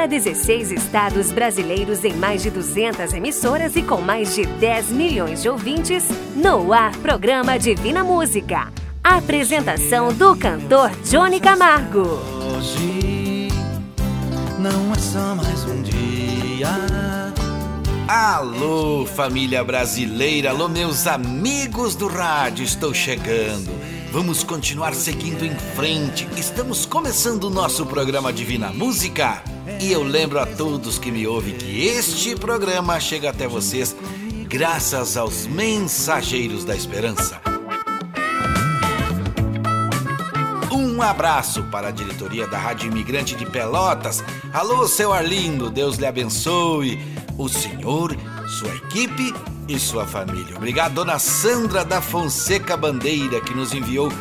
para 16 estados brasileiros em mais de 200 emissoras e com mais de 10 milhões de ouvintes, no ar programa Divina Música. Apresentação do cantor Johnny Camargo. Hoje não é só mais um dia. Alô, família brasileira, alô, meus amigos do rádio, estou chegando. Vamos continuar seguindo em frente. Estamos começando o nosso programa Divina Música. E eu lembro a todos que me ouvem que este programa chega até vocês graças aos mensageiros da esperança. Um abraço para a diretoria da Rádio Imigrante de Pelotas. Alô, seu Arlindo, Deus lhe abençoe. O senhor, sua equipe e sua família. Obrigado, dona Sandra da Fonseca Bandeira, que nos enviou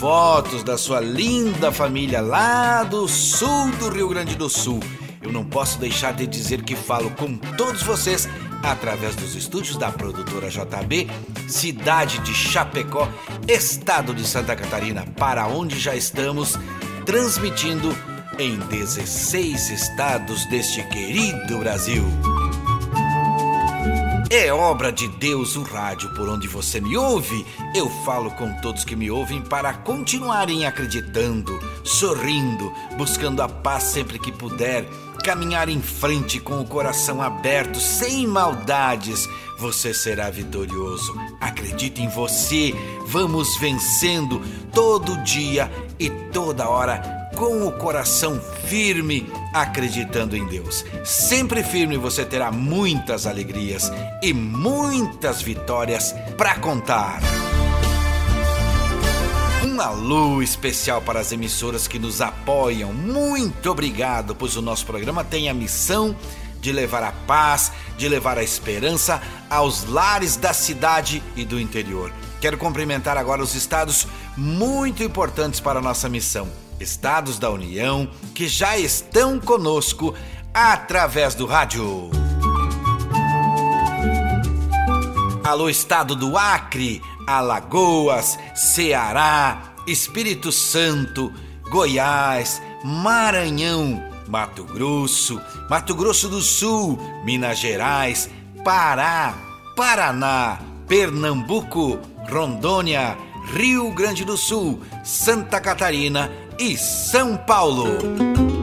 fotos da sua linda família lá do sul do Rio Grande do Sul. Eu não posso deixar de dizer que falo com todos vocês através dos estúdios da produtora JB, cidade de Chapecó, estado de Santa Catarina, para onde já estamos transmitindo em 16 estados deste querido Brasil. É obra de Deus o rádio por onde você me ouve. Eu falo com todos que me ouvem para continuarem acreditando, sorrindo, buscando a paz sempre que puder, caminhar em frente com o coração aberto, sem maldades. Você será vitorioso. Acredite em você. Vamos vencendo todo dia e toda hora com o coração firme, acreditando em Deus. Sempre firme você terá muitas alegrias e muitas vitórias para contar. Um alô especial para as emissoras que nos apoiam. Muito obrigado, pois o nosso programa tem a missão de levar a paz, de levar a esperança aos lares da cidade e do interior. Quero cumprimentar agora os estados muito importantes para a nossa missão estados da União que já estão conosco através do rádio. Alô, estado do Acre, Alagoas, Ceará, Espírito Santo, Goiás, Maranhão, Mato Grosso, Mato Grosso do Sul, Minas Gerais, Pará, Paraná, Pernambuco, Rondônia, Rio Grande do Sul, Santa Catarina e São Paulo.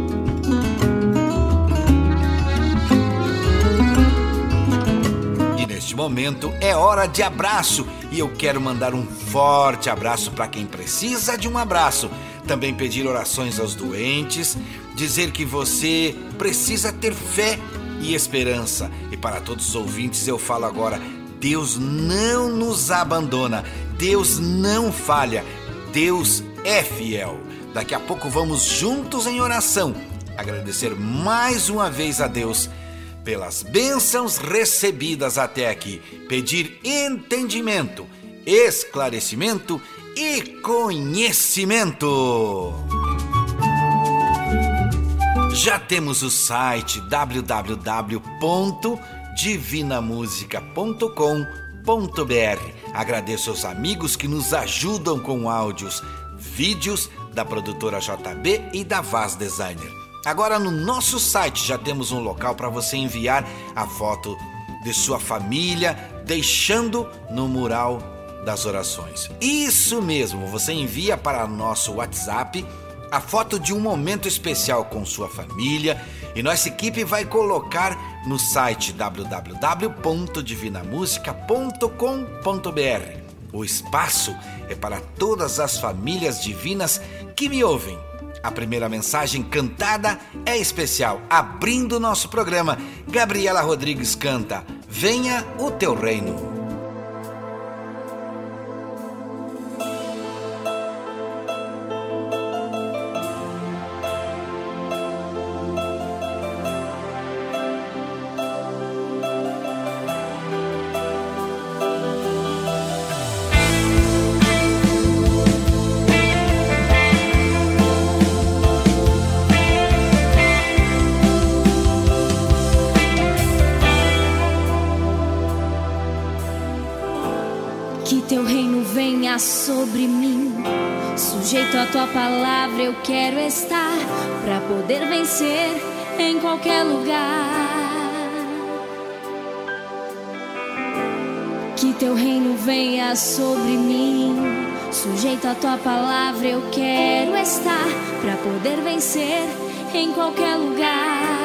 Neste momento é hora de abraço e eu quero mandar um forte abraço para quem precisa de um abraço. Também pedir orações aos doentes, dizer que você precisa ter fé e esperança. E para todos os ouvintes eu falo agora: Deus não nos abandona, Deus não falha, Deus é fiel. Daqui a pouco vamos juntos em oração agradecer mais uma vez a Deus pelas bênçãos recebidas até aqui, pedir entendimento, esclarecimento e conhecimento. Já temos o site www.divinamusica.com.br. Agradeço aos amigos que nos ajudam com áudios, vídeos da produtora JB e da Vaz Designer. Agora no nosso site já temos um local para você enviar a foto de sua família, deixando no mural das orações. Isso mesmo, você envia para nosso WhatsApp a foto de um momento especial com sua família e nossa equipe vai colocar no site www.divinamusica.com.br. O espaço é para todas as famílias divinas que me ouvem. A primeira mensagem cantada é especial, abrindo nosso programa. Gabriela Rodrigues canta: Venha o teu reino. Tua palavra eu quero estar para poder vencer em qualquer lugar. Que teu reino venha sobre mim. Sujeito à tua palavra, eu quero estar para poder vencer em qualquer lugar.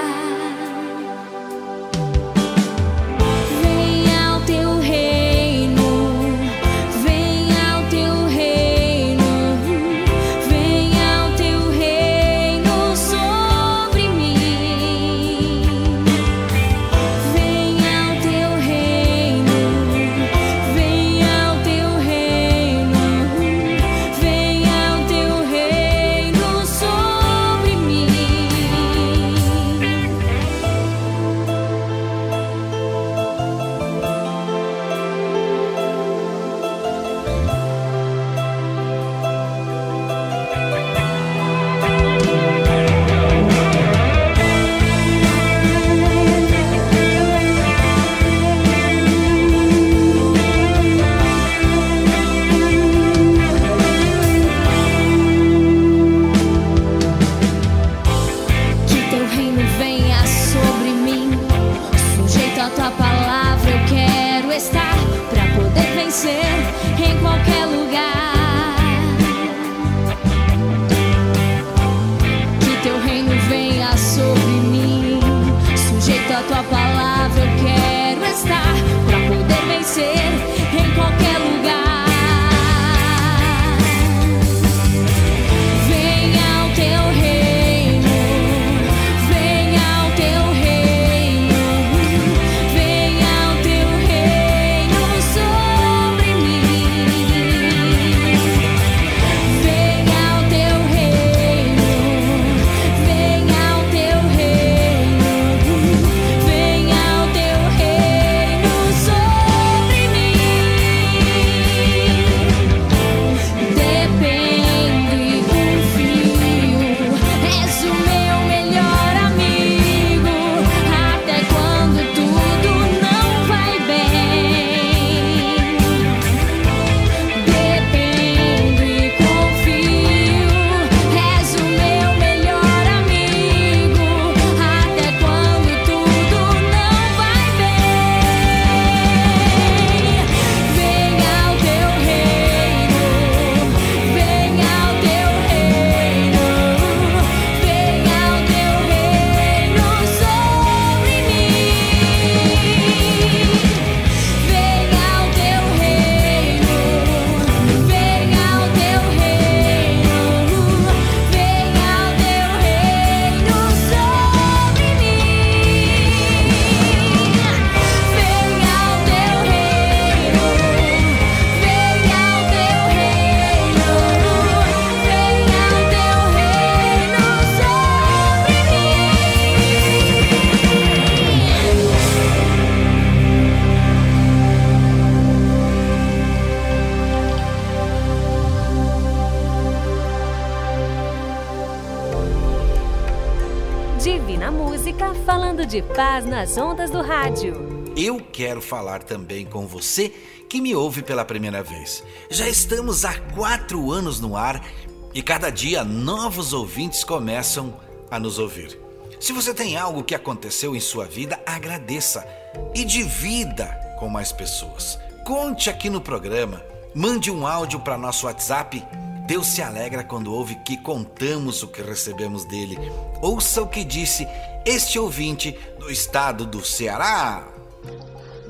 Nas ondas do rádio. Eu quero falar também com você que me ouve pela primeira vez. Já estamos há quatro anos no ar e cada dia novos ouvintes começam a nos ouvir. Se você tem algo que aconteceu em sua vida, agradeça e divida com mais pessoas. Conte aqui no programa, mande um áudio para nosso WhatsApp Deus se alegra quando ouve que contamos o que recebemos dele. Ouça o que disse este ouvinte do estado do Ceará.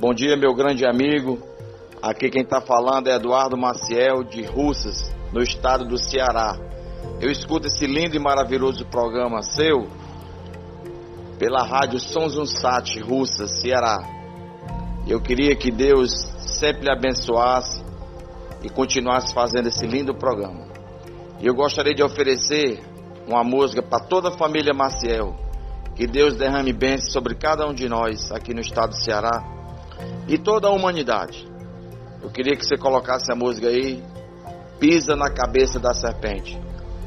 Bom dia, meu grande amigo. Aqui quem está falando é Eduardo Maciel, de Russas, no estado do Ceará. Eu escuto esse lindo e maravilhoso programa seu pela rádio Sons Unsat, Russas, Ceará. Eu queria que Deus sempre lhe abençoasse e continuasse fazendo esse lindo programa. E eu gostaria de oferecer uma música para toda a família Maciel. Que Deus derrame bênçãos sobre cada um de nós aqui no estado do Ceará e toda a humanidade. Eu queria que você colocasse a música aí, Pisa na Cabeça da Serpente.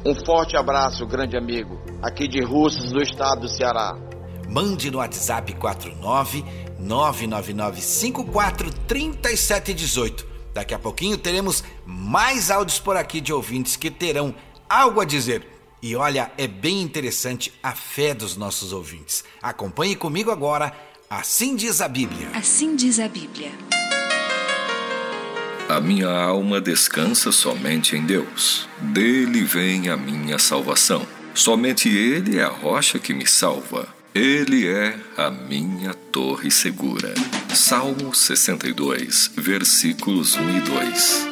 Um forte abraço, grande amigo, aqui de Russos, do estado do Ceará. Mande no WhatsApp 49 999 54 3718 Daqui a pouquinho teremos mais áudios por aqui de ouvintes que terão algo a dizer. E olha, é bem interessante a fé dos nossos ouvintes. Acompanhe comigo agora. Assim diz a Bíblia. Assim diz a Bíblia. A minha alma descansa somente em Deus. Dele vem a minha salvação. Somente Ele é a rocha que me salva. Ele é a minha torre segura. Salmo 62, versículos 1 e 2.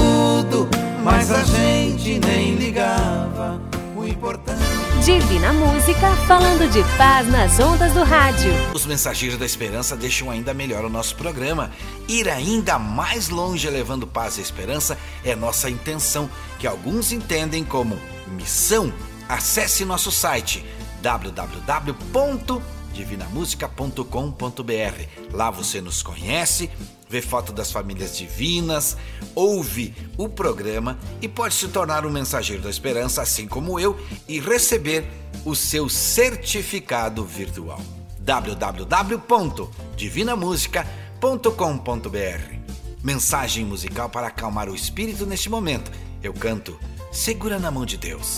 mas a gente nem ligava. O importante. Divina Música, falando de paz nas ondas do rádio. Os Mensageiros da Esperança deixam ainda melhor o nosso programa. Ir ainda mais longe levando paz e esperança é nossa intenção, que alguns entendem como missão. Acesse nosso site www divinamusica.com.br. Lá você nos conhece, vê foto das famílias divinas, ouve o programa e pode se tornar um mensageiro da esperança, assim como eu, e receber o seu certificado virtual. www.divinamusica.com.br. Mensagem musical para acalmar o espírito neste momento. Eu canto Segura na mão de Deus.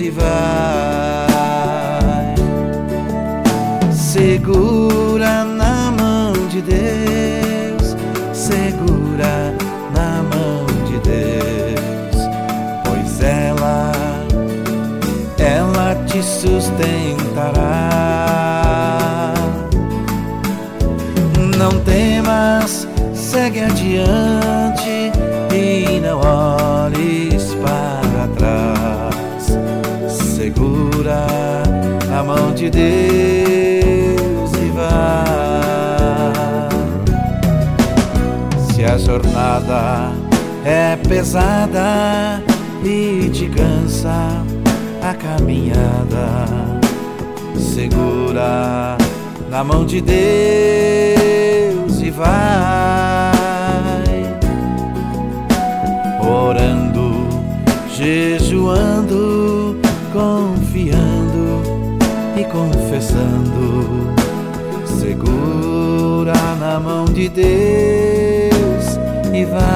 e vai. Segura na mão de Deus, segura na mão de Deus, pois ela, ela te sustentará. Não temas, segue adiante de Deus e vai. Se a jornada é pesada e te cansa a caminhada, segura na mão de Deus e vai. Orando, jejuando confessando, segura na mão de Deus e vai.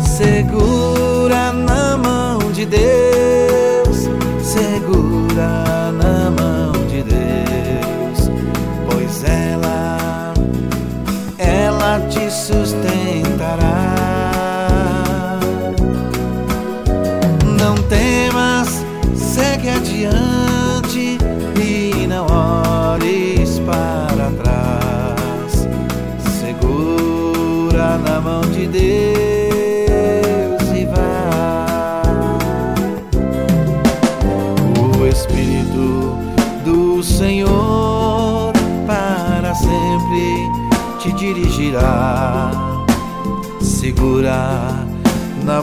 Segura na mão de Deus,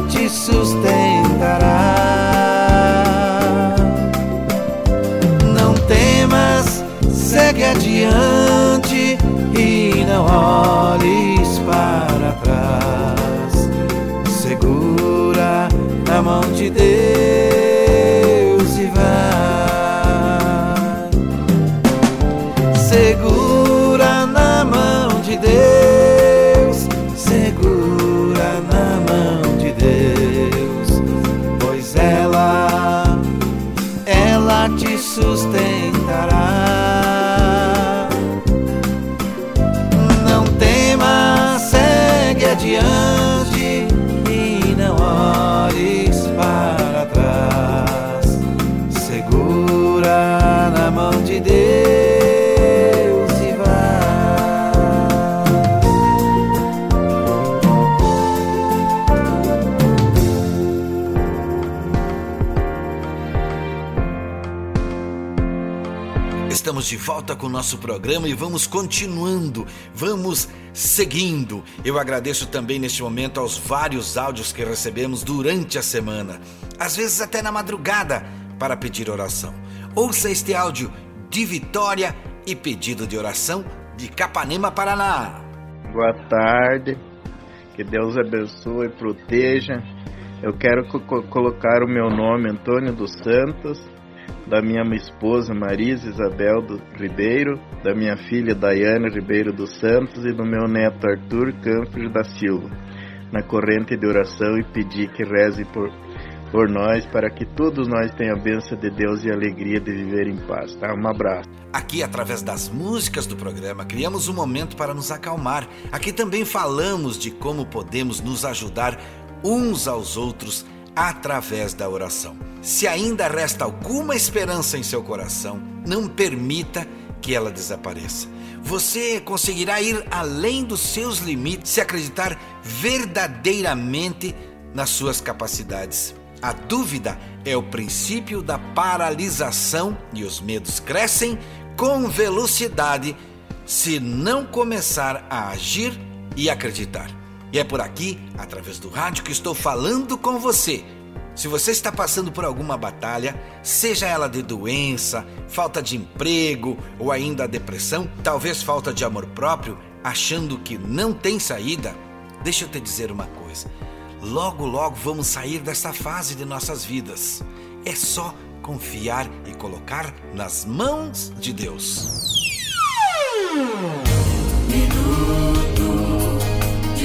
te sustentará. Não temas, segue adiante e não olhes para trás. Segura na mão de Deus volta com o nosso programa e vamos continuando, vamos seguindo. Eu agradeço também neste momento aos vários áudios que recebemos durante a semana, às vezes até na madrugada, para pedir oração. Ouça este áudio de vitória e pedido de oração de Capanema, Paraná. Boa tarde, que Deus abençoe e proteja. Eu quero co- co- colocar o meu nome, Antônio dos Santos, da minha esposa Marisa Isabel do Ribeiro, da minha filha Daiane Ribeiro dos Santos e do meu neto Arthur Campos da Silva, na corrente de oração e pedir que reze por, por nós, para que todos nós tenham a bênção de Deus e a alegria de viver em paz. Tá? Um abraço. Aqui, através das músicas do programa, criamos um momento para nos acalmar. Aqui também falamos de como podemos nos ajudar uns aos outros através da oração. Se ainda resta alguma esperança em seu coração, não permita que ela desapareça. Você conseguirá ir além dos seus limites se acreditar verdadeiramente nas suas capacidades. A dúvida é o princípio da paralisação e os medos crescem com velocidade se não começar a agir e acreditar. E é por aqui, através do rádio, que estou falando com você. Se você está passando por alguma batalha, seja ela de doença, falta de emprego ou ainda depressão, talvez falta de amor próprio, achando que não tem saída, deixa eu te dizer uma coisa. Logo, logo vamos sair dessa fase de nossas vidas. É só confiar e colocar nas mãos de Deus. de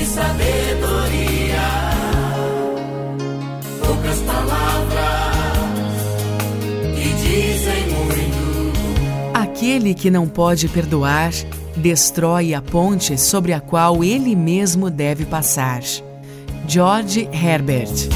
sabedoria. Poucas palavras que dizem muito. Aquele que não pode perdoar, destrói a ponte sobre a qual ele mesmo deve passar. George Herbert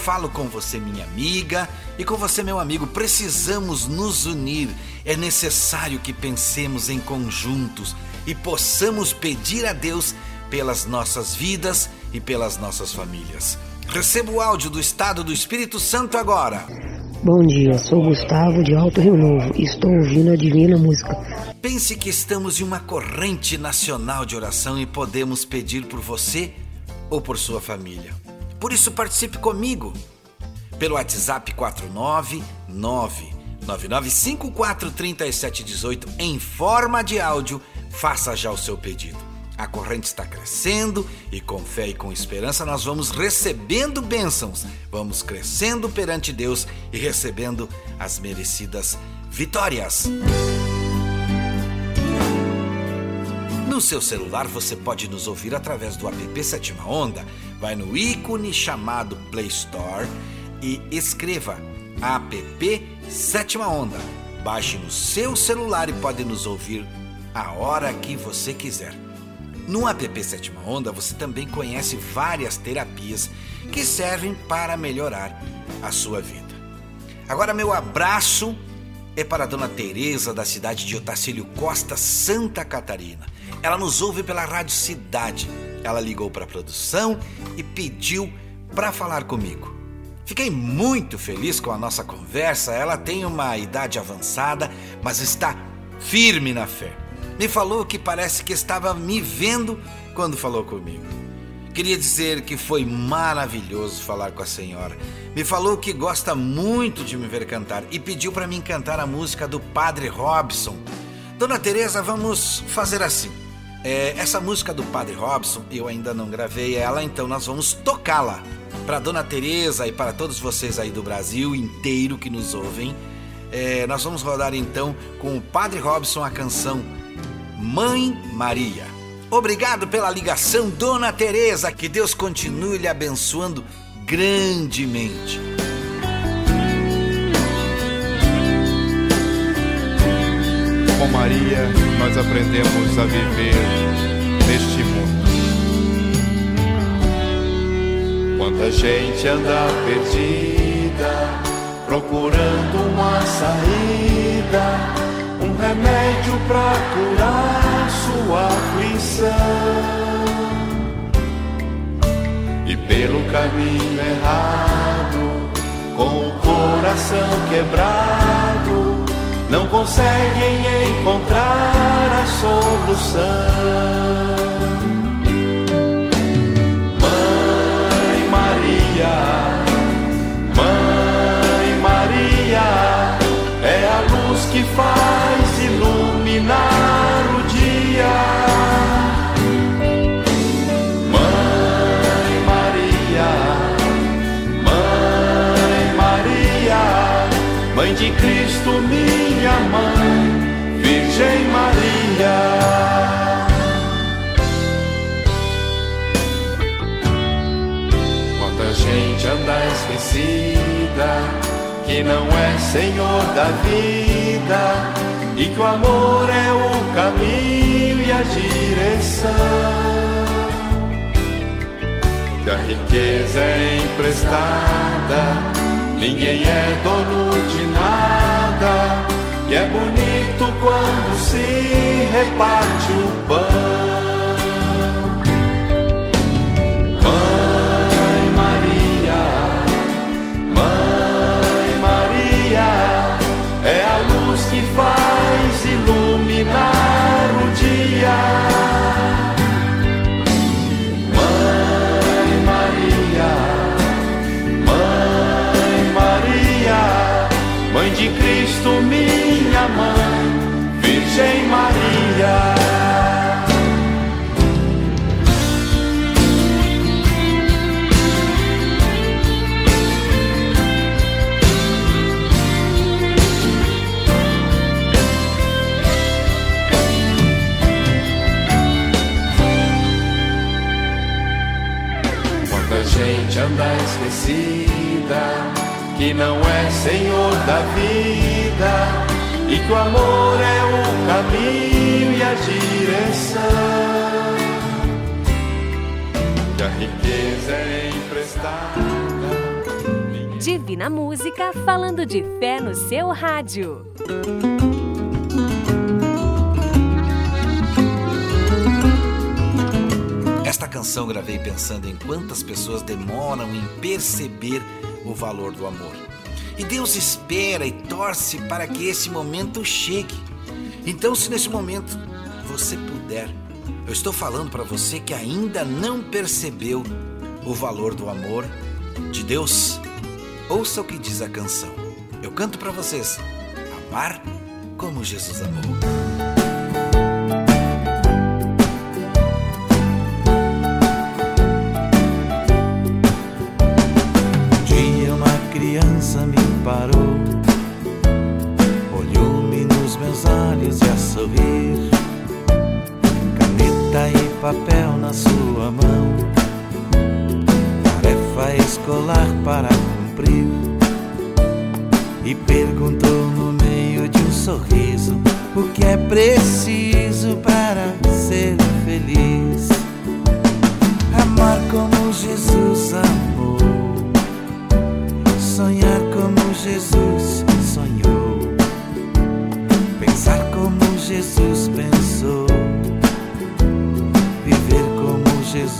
falo com você, minha amiga, e com você, meu amigo. Precisamos nos unir. É necessário que pensemos em conjuntos e possamos pedir a Deus pelas nossas vidas e pelas nossas famílias. Receba o áudio do Estado do Espírito Santo agora. Bom dia, sou Gustavo de Alto Rio Novo e estou ouvindo a Divina Música. Pense que estamos em uma corrente nacional de oração e podemos pedir por você ou por sua família. Por isso, participe comigo pelo WhatsApp 499-99543718 em forma de áudio. Faça já o seu pedido. A corrente está crescendo e com fé e com esperança nós vamos recebendo bênçãos, vamos crescendo perante Deus e recebendo as merecidas vitórias. No seu celular você pode nos ouvir através do app Sétima Onda. Vai no ícone chamado Play Store e escreva app Sétima Onda. Baixe no seu celular e pode nos ouvir a hora que você quiser. No app Sétima Onda você também conhece várias terapias que servem para melhorar a sua vida. Agora meu abraço é para a dona Teresa da cidade de Otacílio Costa, Santa Catarina. Ela nos ouve pela Rádio Cidade. Ela ligou para a produção e pediu para falar comigo. Fiquei muito feliz com a nossa conversa. Ela tem uma idade avançada, mas está firme na fé. Me falou que parece que estava me vendo quando falou comigo. Queria dizer que foi maravilhoso falar com a senhora. Me falou que gosta muito de me ver cantar e pediu para mim cantar a música do Padre Robson. Dona Teresa, vamos fazer assim. É, essa música do Padre Robson, eu ainda não gravei ela, então nós vamos tocá-la para Dona Teresa e para todos vocês aí do Brasil inteiro que nos ouvem. É, nós vamos rodar então com o Padre Robson a canção Mãe Maria. Obrigado pela ligação, Dona Teresa. Que Deus continue lhe abençoando grandemente. Com Maria, nós aprendemos a viver neste mundo. Quanta gente anda perdida, procurando uma saída, um remédio para curar sua aflição. E pelo caminho errado, com o coração quebrado, não conseguem encontrar a solução. Que não é Senhor da vida, e que o amor é o caminho e a direção. Que a riqueza é emprestada, ninguém é dono de nada, e é bonito quando se reparte o pão. Iluminar o dia. Mãe Maria, Mãe Maria, Mãe de Cristo, minha mãe, Virgem Maria. E que o amor é o caminho e a direção. Que a riqueza é emprestada. Divina Música falando de fé no seu rádio. Esta canção gravei pensando em quantas pessoas demoram em perceber o valor do amor. E Deus espera e torce para que esse momento chegue. Então, se nesse momento você puder, eu estou falando para você que ainda não percebeu o valor do amor de Deus, ouça o que diz a canção. Eu canto para vocês: amar como Jesus amou. Colar para cumprir. E perguntou no meio de um sorriso o que é preciso para ser feliz. Amar como Jesus amou, sonhar como Jesus sonhou, pensar como Jesus pensou, viver como Jesus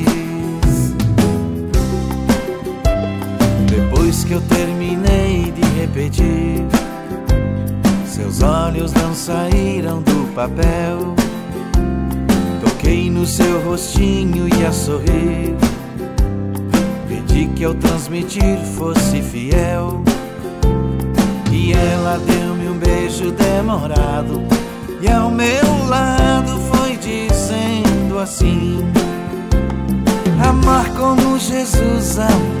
Que eu terminei de repetir, seus olhos não saíram do papel. Toquei no seu rostinho e a sorrir. Pedi que ao transmitir fosse fiel. E ela deu-me um beijo demorado. E ao meu lado foi dizendo assim: Amar como Jesus amou,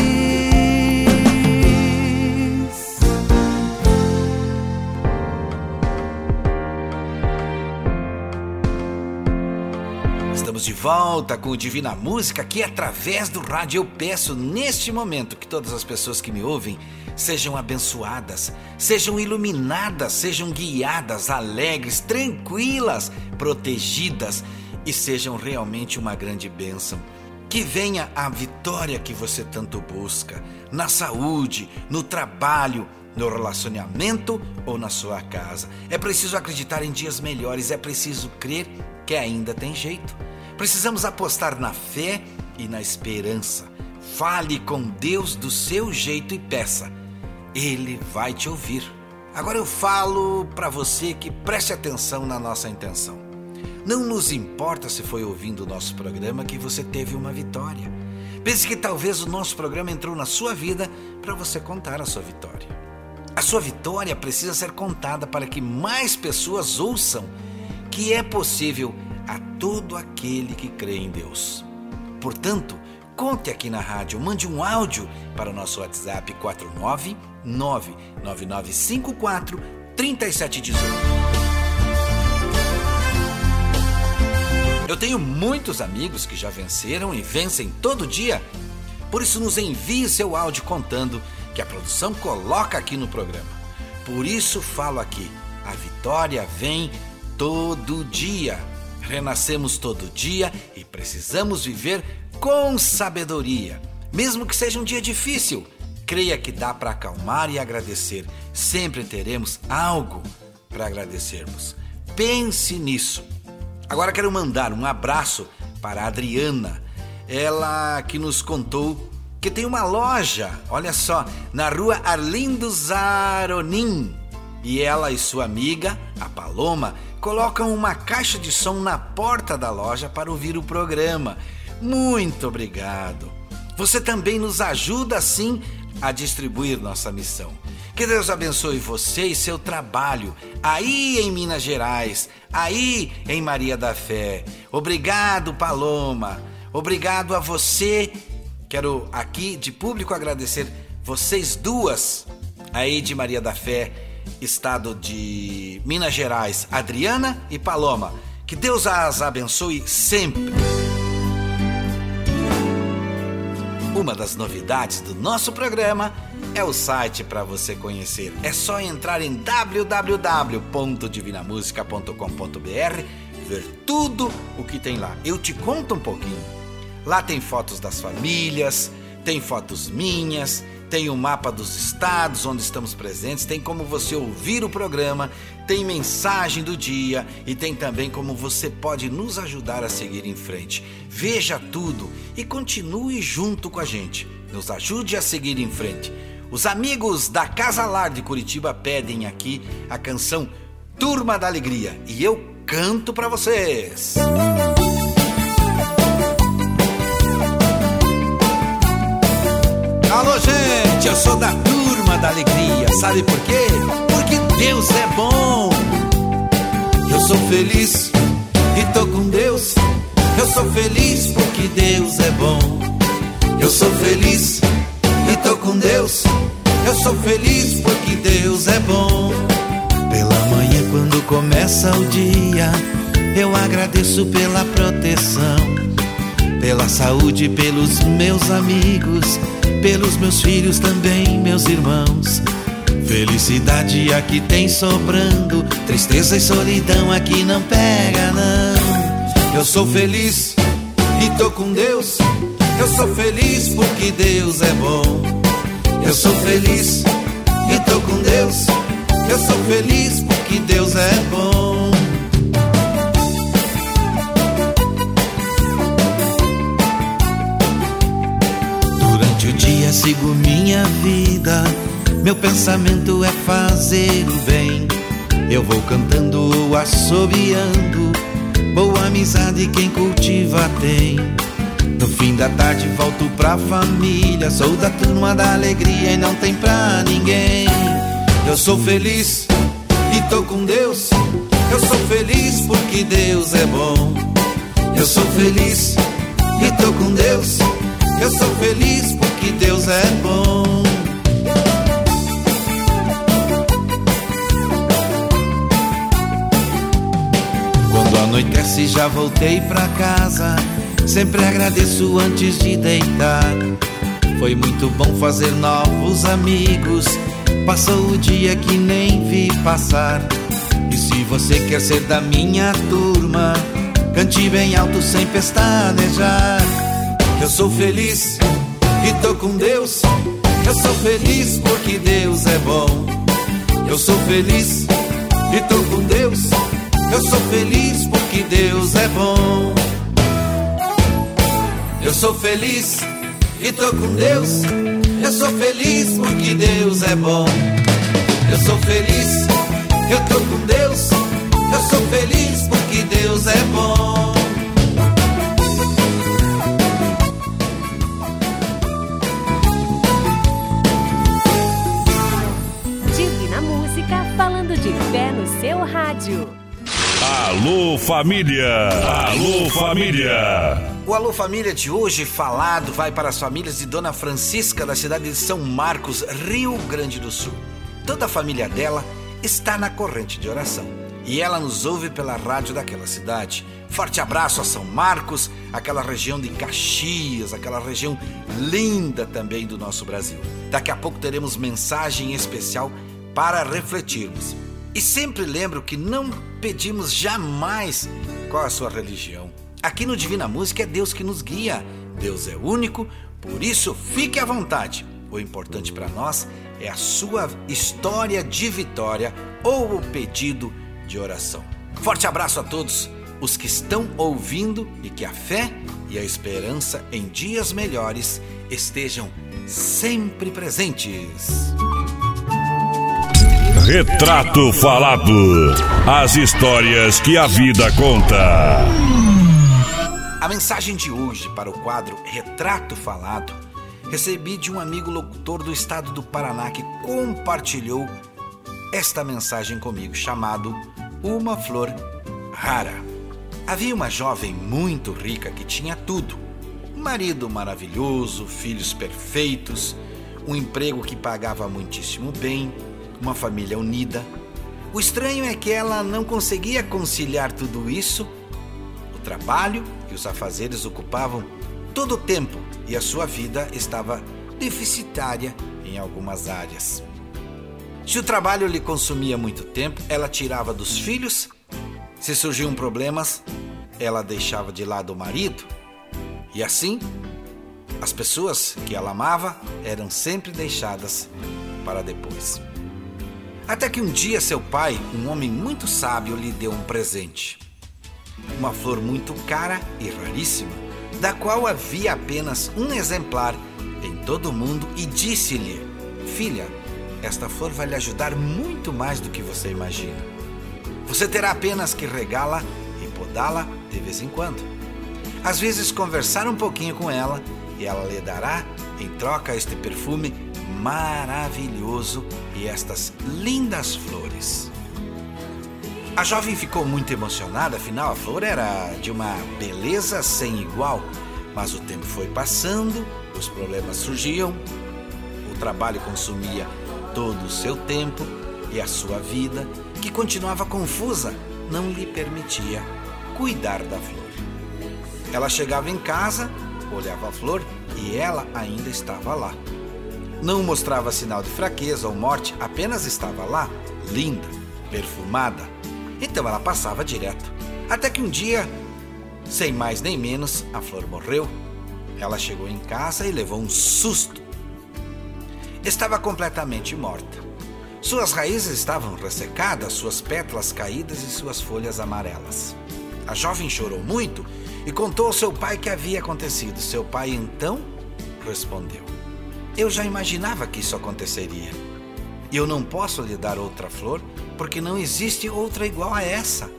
Volta com o Divina Música aqui através do rádio. Eu peço neste momento que todas as pessoas que me ouvem sejam abençoadas, sejam iluminadas, sejam guiadas, alegres, tranquilas, protegidas e sejam realmente uma grande bênção. Que venha a vitória que você tanto busca na saúde, no trabalho, no relacionamento ou na sua casa. É preciso acreditar em dias melhores, é preciso crer que ainda tem jeito. Precisamos apostar na fé e na esperança. Fale com Deus do seu jeito e peça. Ele vai te ouvir. Agora eu falo para você que preste atenção na nossa intenção. Não nos importa se foi ouvindo o nosso programa que você teve uma vitória. Pense que talvez o nosso programa entrou na sua vida para você contar a sua vitória. A sua vitória precisa ser contada para que mais pessoas ouçam que é possível a todo aquele que crê em Deus. Portanto, conte aqui na rádio, mande um áudio para o nosso WhatsApp 49 99954 3718. Eu tenho muitos amigos que já venceram e vencem todo dia. Por isso, nos envie seu áudio contando que a produção coloca aqui no programa. Por isso, falo aqui: a vitória vem todo dia. Renascemos todo dia e precisamos viver com sabedoria. Mesmo que seja um dia difícil, creia que dá para acalmar e agradecer. Sempre teremos algo para agradecermos. Pense nisso. Agora quero mandar um abraço para a Adriana, ela que nos contou que tem uma loja, olha só, na rua Arlindo Zaronin. E ela e sua amiga, a Paloma, colocam uma caixa de som na porta da loja para ouvir o programa. Muito obrigado. Você também nos ajuda assim a distribuir nossa missão. Que Deus abençoe você e seu trabalho aí em Minas Gerais, aí em Maria da Fé. Obrigado, Paloma. Obrigado a você. Quero aqui de público agradecer vocês duas aí de Maria da Fé estado de Minas Gerais, Adriana e Paloma. Que Deus as abençoe sempre. Uma das novidades do nosso programa é o site para você conhecer. É só entrar em www.divinamusica.com.br, ver tudo o que tem lá. Eu te conto um pouquinho. Lá tem fotos das famílias, tem fotos minhas, tem o mapa dos estados onde estamos presentes, tem como você ouvir o programa, tem mensagem do dia e tem também como você pode nos ajudar a seguir em frente. Veja tudo e continue junto com a gente. Nos ajude a seguir em frente. Os amigos da Casa Lar de Curitiba pedem aqui a canção Turma da Alegria e eu canto para vocês. Alô, gente, eu sou da turma da alegria. Sabe por quê? Porque Deus é bom. Eu sou feliz e tô com Deus. Eu sou feliz porque Deus é bom. Eu sou feliz e tô com Deus. Eu sou feliz porque Deus é bom. Pela manhã, quando começa o dia, eu agradeço pela proteção, pela saúde, pelos meus amigos pelos meus filhos também, meus irmãos. Felicidade aqui tem sobrando, tristeza e solidão aqui não pega, não. Eu sou feliz e tô com Deus. Eu sou feliz porque Deus é bom. Eu sou feliz e tô com Deus. Eu sou feliz porque Deus é bom. Sigo minha vida. Meu pensamento é fazer o bem. Eu vou cantando assobiando. Boa amizade quem cultiva tem. No fim da tarde volto pra família. Sou da turma da alegria e não tem pra ninguém. Eu sou feliz e tô com Deus. Eu sou feliz porque Deus é bom. Eu sou feliz e tô com Deus. Eu sou feliz porque Deus é bom. Quando anoitece já voltei pra casa. Sempre agradeço antes de deitar. Foi muito bom fazer novos amigos. Passou o dia que nem vi passar. E se você quer ser da minha turma, cante bem alto sem pestanejar. Eu sou feliz e tô com Deus. Eu sou feliz porque Deus é bom. Eu sou feliz e tô com Deus. Eu sou feliz porque Deus é bom. Eu sou feliz e tô com Deus. Eu sou feliz porque Deus é bom. Eu sou feliz, eu tô com Deus. Eu sou feliz porque Deus é bom. Falando de fé no seu rádio. Alô família! Alô família! O Alô Família de hoje falado vai para as famílias de Dona Francisca da cidade de São Marcos, Rio Grande do Sul. Toda a família dela está na corrente de oração e ela nos ouve pela rádio daquela cidade. Forte abraço a São Marcos, aquela região de Caxias, aquela região linda também do nosso Brasil. Daqui a pouco teremos mensagem especial para refletirmos. E sempre lembro que não pedimos jamais qual a sua religião. Aqui no Divina Música é Deus que nos guia. Deus é único, por isso fique à vontade. O importante para nós é a sua história de vitória ou o pedido de oração. Forte abraço a todos os que estão ouvindo e que a fé e a esperança em dias melhores estejam sempre presentes. Retrato Falado. As histórias que a vida conta. A mensagem de hoje para o quadro Retrato Falado recebi de um amigo locutor do estado do Paraná que compartilhou esta mensagem comigo, chamado Uma Flor Rara. Havia uma jovem muito rica que tinha tudo: um marido maravilhoso, filhos perfeitos, um emprego que pagava muitíssimo bem, uma família unida. O estranho é que ela não conseguia conciliar tudo isso. O trabalho e os afazeres ocupavam todo o tempo e a sua vida estava deficitária em algumas áreas. Se o trabalho lhe consumia muito tempo, ela tirava dos filhos. Se surgiam problemas, ela deixava de lado o marido. E assim, as pessoas que ela amava eram sempre deixadas para depois. Até que um dia seu pai, um homem muito sábio, lhe deu um presente. Uma flor muito cara e raríssima, da qual havia apenas um exemplar em todo o mundo, e disse-lhe: Filha, esta flor vai lhe ajudar muito mais do que você imagina. Você terá apenas que regá-la e podá-la de vez em quando. Às vezes, conversar um pouquinho com ela e ela lhe dará, em troca, este perfume maravilhoso e estas lindas flores. A jovem ficou muito emocionada, afinal a flor era de uma beleza sem igual. Mas o tempo foi passando, os problemas surgiam, o trabalho consumia todo o seu tempo e a sua vida, que continuava confusa, não lhe permitia cuidar da flor. Ela chegava em casa, olhava a flor e ela ainda estava lá. Não mostrava sinal de fraqueza ou morte, apenas estava lá, linda, perfumada. Então ela passava direto. Até que um dia, sem mais nem menos, a flor morreu. Ela chegou em casa e levou um susto. Estava completamente morta. Suas raízes estavam ressecadas, suas pétalas caídas e suas folhas amarelas. A jovem chorou muito e contou ao seu pai o que havia acontecido. Seu pai então respondeu: eu já imaginava que isso aconteceria. Eu não posso lhe dar outra flor porque não existe outra igual a essa.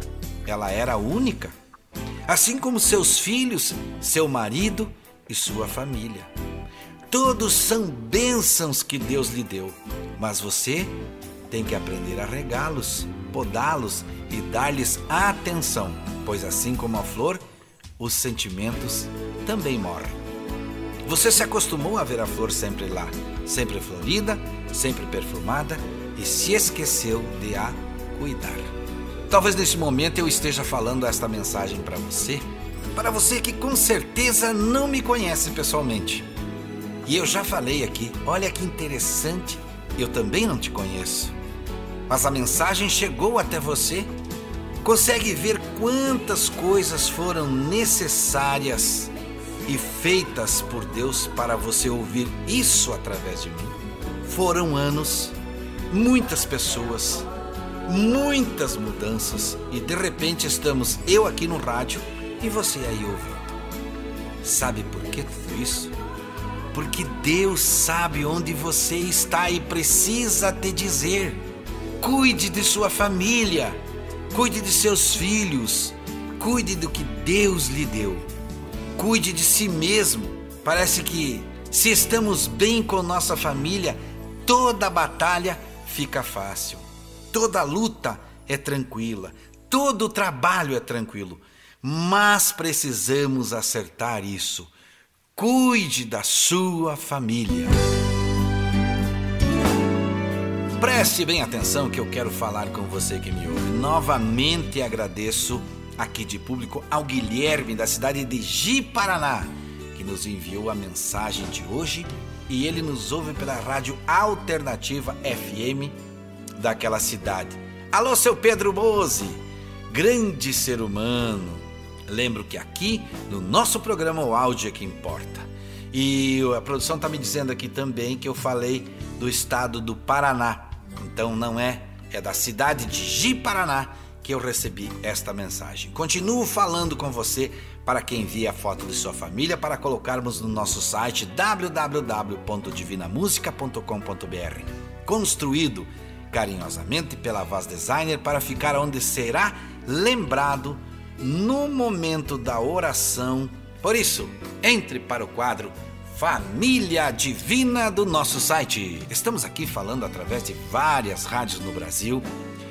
Ela era única. Assim como seus filhos, seu marido e sua família. Todos são bênçãos que Deus lhe deu, mas você tem que aprender a regá-los, podá-los e dar-lhes atenção, pois assim como a flor, os sentimentos também morrem. Você se acostumou a ver a flor sempre lá, sempre florida, sempre perfumada e se esqueceu de a cuidar. Talvez neste momento eu esteja falando esta mensagem para você, para você que com certeza não me conhece pessoalmente. E eu já falei aqui, olha que interessante, eu também não te conheço. Mas a mensagem chegou até você. Consegue ver quantas coisas foram necessárias e feitas por Deus para você ouvir isso através de mim. Foram anos, muitas pessoas, muitas mudanças e de repente estamos eu aqui no rádio e você aí ouvindo. Sabe por que tudo isso? Porque Deus sabe onde você está e precisa te dizer. Cuide de sua família, cuide de seus filhos, cuide do que Deus lhe deu cuide de si mesmo. Parece que se estamos bem com nossa família, toda batalha fica fácil. toda luta é tranquila, todo trabalho é tranquilo, mas precisamos acertar isso. Cuide da sua família. Preste bem atenção que eu quero falar com você que me ouve. Novamente agradeço aqui de público ao Guilherme da cidade de Ji, Paraná, que nos enviou a mensagem de hoje e ele nos ouve pela rádio alternativa FM daquela cidade. Alô, seu Pedro Bose, grande ser humano. Lembro que aqui no nosso programa o áudio é que importa. E a produção está me dizendo aqui também que eu falei do estado do Paraná. Então não é, é da cidade de Ji, Paraná, que eu recebi esta mensagem. Continuo falando com você para que envie a foto de sua família para colocarmos no nosso site www.divinamusica.com.br. Construído carinhosamente pela Vaz Designer para ficar onde será lembrado no momento da oração. Por isso, entre para o quadro Família Divina do nosso site. Estamos aqui falando através de várias rádios no Brasil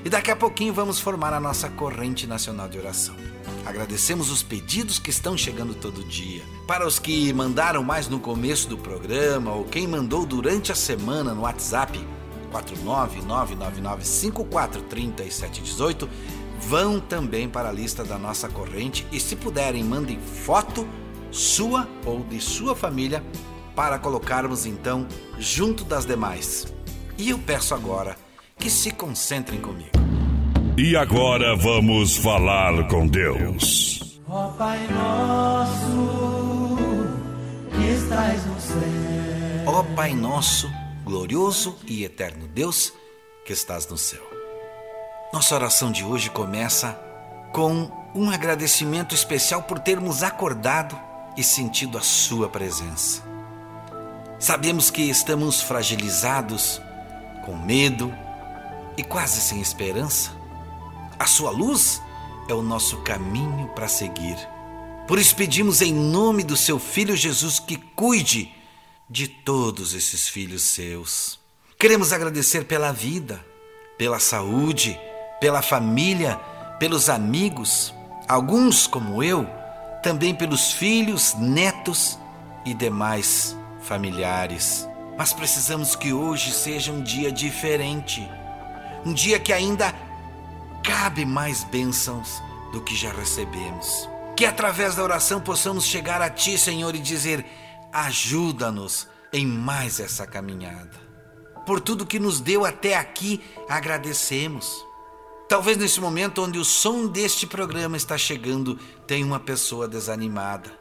e daqui a pouquinho vamos formar a nossa corrente nacional de oração. Agradecemos os pedidos que estão chegando todo dia. Para os que mandaram mais no começo do programa ou quem mandou durante a semana no WhatsApp 49999543718, vão também para a lista da nossa corrente e se puderem mandem foto sua ou de sua família para colocarmos então junto das demais. E eu peço agora que se concentrem comigo. E agora vamos falar com Deus. Ó Pai nosso, que estás no céu. Ó Pai nosso, glorioso e eterno Deus, que estás no céu. Nossa oração de hoje começa com um agradecimento especial por termos acordado e sentido a Sua presença. Sabemos que estamos fragilizados, com medo, e quase sem esperança, a sua luz é o nosso caminho para seguir. Por isso pedimos em nome do seu filho Jesus que cuide de todos esses filhos seus. Queremos agradecer pela vida, pela saúde, pela família, pelos amigos, alguns como eu, também pelos filhos, netos e demais familiares. Mas precisamos que hoje seja um dia diferente um dia que ainda cabe mais bênçãos do que já recebemos. Que através da oração possamos chegar a Ti, Senhor, e dizer: ajuda-nos em mais essa caminhada. Por tudo que nos deu até aqui, agradecemos. Talvez nesse momento onde o som deste programa está chegando, tem uma pessoa desanimada,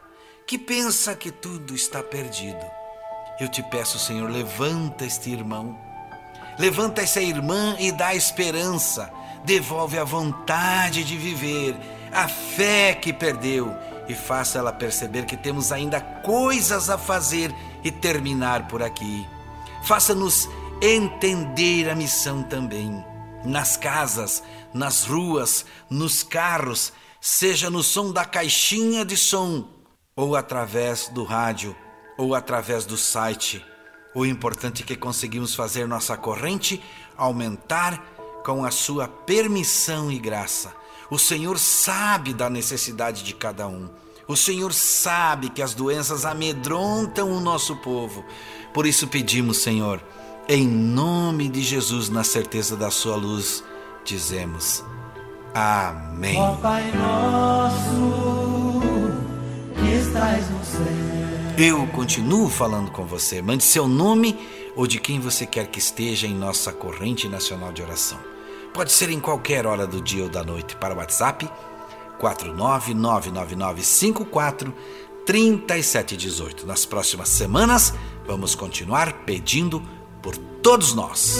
que pensa que tudo está perdido. Eu te peço, Senhor, levanta este irmão Levanta essa irmã e dá esperança. Devolve a vontade de viver, a fé que perdeu e faça ela perceber que temos ainda coisas a fazer e terminar por aqui. Faça-nos entender a missão também. Nas casas, nas ruas, nos carros, seja no som da caixinha de som, ou através do rádio, ou através do site o importante é que conseguimos fazer nossa corrente aumentar com a sua permissão e graça. O Senhor sabe da necessidade de cada um. O Senhor sabe que as doenças amedrontam o nosso povo. Por isso pedimos, Senhor, em nome de Jesus, na certeza da sua luz, dizemos: Amém. Ó Pai nosso, que estás no céu eu continuo falando com você. Mande seu nome ou de quem você quer que esteja em nossa corrente nacional de oração. Pode ser em qualquer hora do dia ou da noite para o WhatsApp 4999954 3718. Nas próximas semanas, vamos continuar pedindo por todos nós.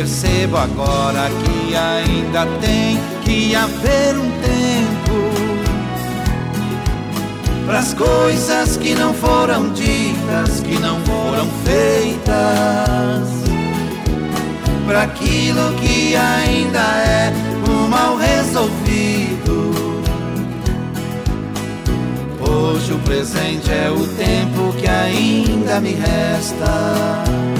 Percebo agora que ainda tem que haver um tempo para as coisas que não foram ditas, que não foram feitas para aquilo que ainda é um mal resolvido. Hoje o presente é o tempo que ainda me resta.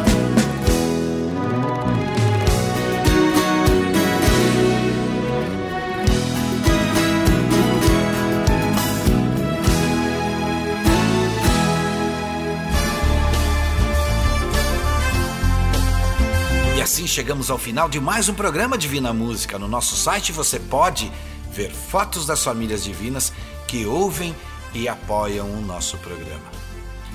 Chegamos ao final de mais um programa Divina Música. No nosso site você pode ver fotos das famílias divinas que ouvem e apoiam o nosso programa.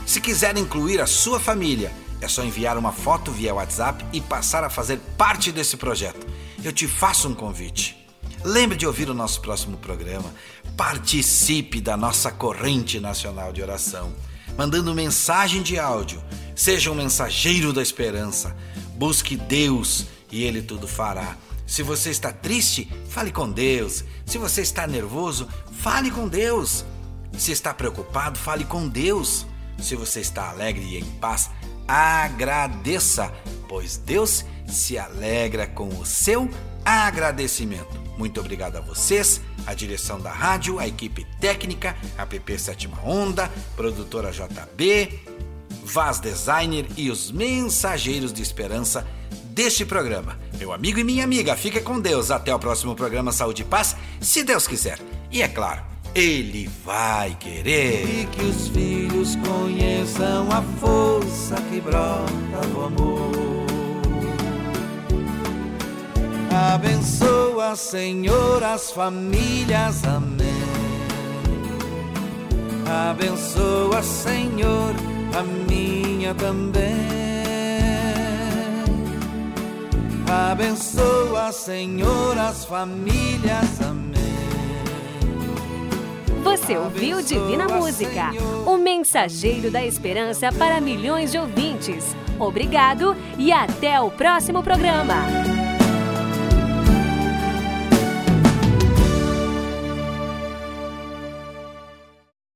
Se quiser incluir a sua família, é só enviar uma foto via WhatsApp e passar a fazer parte desse projeto. Eu te faço um convite. Lembre de ouvir o nosso próximo programa. Participe da nossa corrente nacional de oração, mandando mensagem de áudio. Seja um mensageiro da esperança Busque Deus e Ele tudo fará. Se você está triste, fale com Deus. Se você está nervoso, fale com Deus. Se está preocupado, fale com Deus. Se você está alegre e em paz, agradeça, pois Deus se alegra com o seu agradecimento. Muito obrigado a vocês, a direção da rádio, a equipe técnica, a PP Sétima Onda, produtora JB, Vaz Designer e os mensageiros de esperança deste programa. Meu amigo e minha amiga, fica com Deus. Até o próximo programa Saúde e Paz, se Deus quiser. E é claro, Ele vai querer. E que os filhos conheçam a força que brota do amor. Abençoa, Senhor, as famílias. Amém. Abençoa, Senhor a minha também. Abençoa, Senhor, as famílias. Amém. Você ouviu Divina Música, o mensageiro da esperança para milhões de ouvintes. Obrigado e até o próximo programa.